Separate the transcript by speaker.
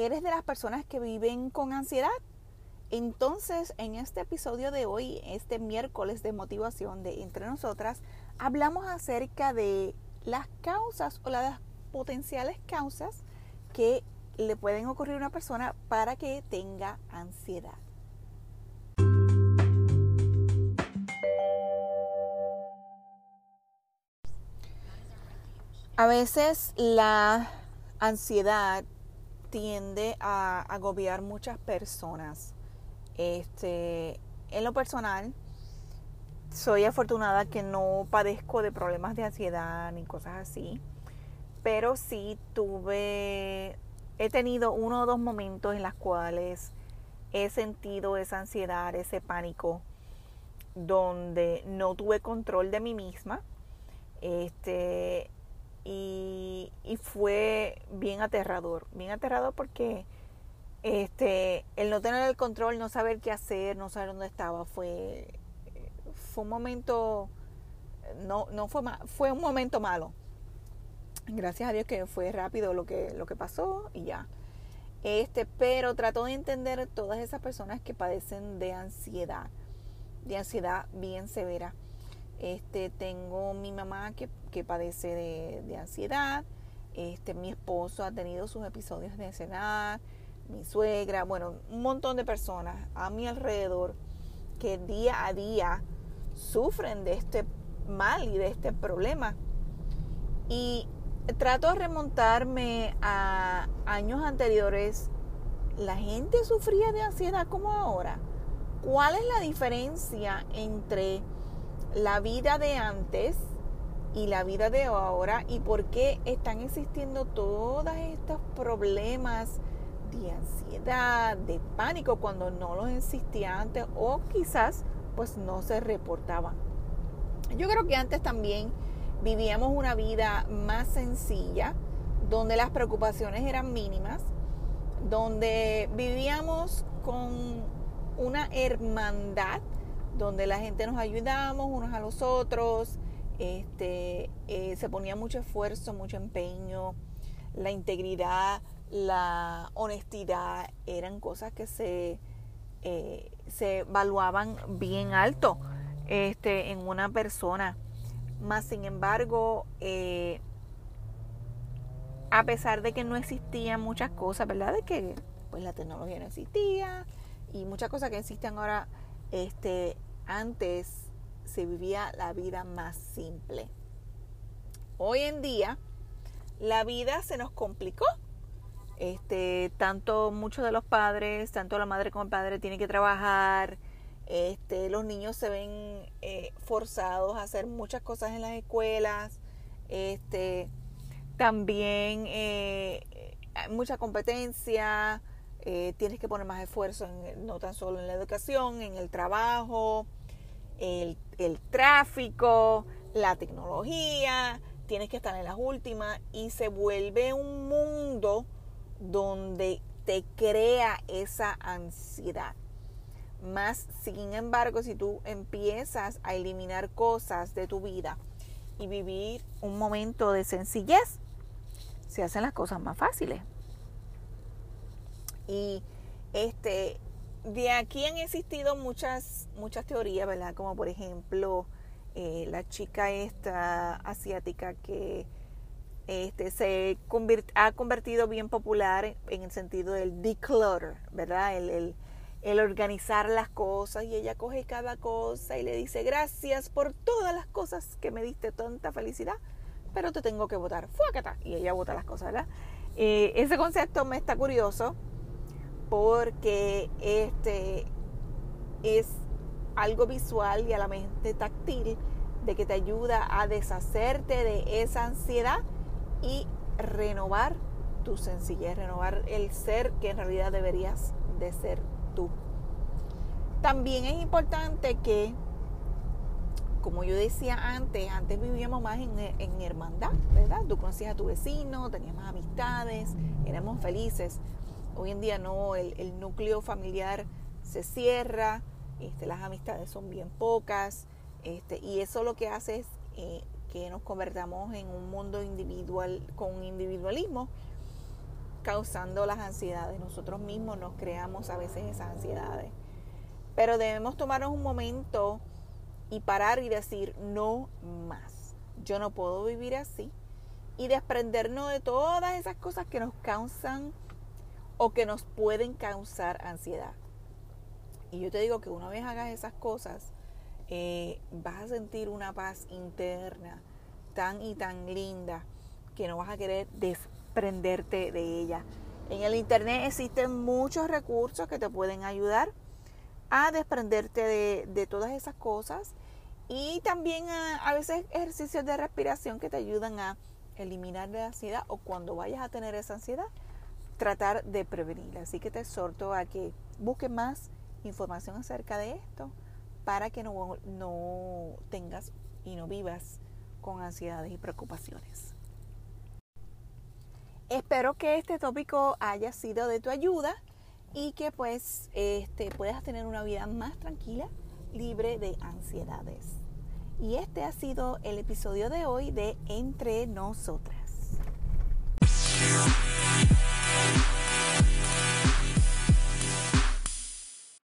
Speaker 1: ¿Eres de las personas que viven con ansiedad? Entonces, en este episodio de hoy, este miércoles de motivación de Entre Nosotras, hablamos acerca de las causas o las potenciales causas que le pueden ocurrir a una persona para que tenga ansiedad. A veces la ansiedad tiende a agobiar muchas personas. Este, en lo personal, soy afortunada que no padezco de problemas de ansiedad ni cosas así, pero sí tuve, he tenido uno o dos momentos en los cuales he sentido esa ansiedad, ese pánico, donde no tuve control de mí misma. Este, y, fue bien aterrador, bien aterrador porque este, el no tener el control, no saber qué hacer, no saber dónde estaba, fue, fue un momento, no, no fue, fue un momento malo. Gracias a Dios que fue rápido lo que, lo que pasó y ya. Este, pero trato de entender todas esas personas que padecen de ansiedad, de ansiedad bien severa. Este, tengo mi mamá que, que padece de, de, ansiedad. Este, mi esposo ha tenido sus episodios de ansiedad. Mi suegra, bueno, un montón de personas a mi alrededor que día a día sufren de este mal y de este problema. Y trato de remontarme a años anteriores. La gente sufría de ansiedad como ahora. ¿Cuál es la diferencia entre la vida de antes y la vida de ahora y por qué están existiendo todos estos problemas de ansiedad, de pánico cuando no los existía antes o quizás pues no se reportaban. Yo creo que antes también vivíamos una vida más sencilla, donde las preocupaciones eran mínimas, donde vivíamos con una hermandad donde la gente nos ayudamos unos a los otros, este, eh, se ponía mucho esfuerzo, mucho empeño, la integridad, la honestidad eran cosas que se, eh, se evaluaban bien alto este, en una persona. Más sin embargo, eh, a pesar de que no existían muchas cosas, ¿verdad? De que pues la tecnología no existía y muchas cosas que existen ahora este, antes se vivía la vida más simple. Hoy en día la vida se nos complicó. Este, tanto muchos de los padres, tanto la madre como el padre tienen que trabajar. Este, los niños se ven eh, forzados a hacer muchas cosas en las escuelas. Este, también eh, hay mucha competencia. Eh, tienes que poner más esfuerzo en, no tan solo en la educación, en el trabajo, el, tráfico, la tecnología, tienes que estar en las últimas y se vuelve un mundo donde te crea esa ansiedad. Más, sin embargo, si tú empiezas a eliminar cosas de tu vida y vivir un momento de sencillez, se hacen las cosas más fáciles. Y este, de aquí han existido muchas, muchas teorías, ¿verdad? Como por ejemplo, eh, la chica esta asiática que este, se ha convertido bien popular en el sentido del declutter, ¿verdad? El, el, organizar las cosas y ella coge cada cosa y le dice gracias por todas las cosas que me diste tanta felicidad, pero te tengo que votar, fuácata, y ella vota las cosas, ¿verdad? Eh, ese concepto me está curioso porque este es algo visual y a la mente táctil de que te ayuda a deshacerte de esa ansiedad y renovar tu sencillez, renovar el ser que en realidad deberías de ser tú. También es importante que, como yo decía antes, antes vivíamos más en, en hermandad, ¿verdad? Tú conocías a tu vecino, tenías más amistades, éramos felices. Hoy en día no, el, núcleo familiar se cierra, este, las amistades son bien pocas, este, y eso lo que hace es eh, que nos convertamos en un mundo individual con individualismo causando las ansiedades. Nosotros mismos nos creamos a veces esas ansiedades. Pero debemos tomarnos un momento y parar y decir, no más. Yo no puedo vivir así. Y desprendernos de todas esas cosas que nos causan o que nos pueden causar ansiedad. Y yo te digo que una vez hagas esas cosas, eh, vas a sentir una paz interna tan y tan linda que no vas a querer desprenderte de ella. En el Internet existen muchos recursos que te pueden ayudar a desprenderte de, todas esas cosas y también a, veces ejercicios de respiración que te ayudan a eliminar la ansiedad o cuando vayas a tener esa ansiedad, tratar de prevenirla. Así que te exhorto a que busques más información acerca de esto para que no, no tengas y no vivas con ansiedades y preocupaciones. Espero que este tópico haya sido de tu ayuda y que pues este, puedas tener una vida más tranquila, libre de ansiedades. Y este ha sido el episodio de hoy de Entre Nosotras.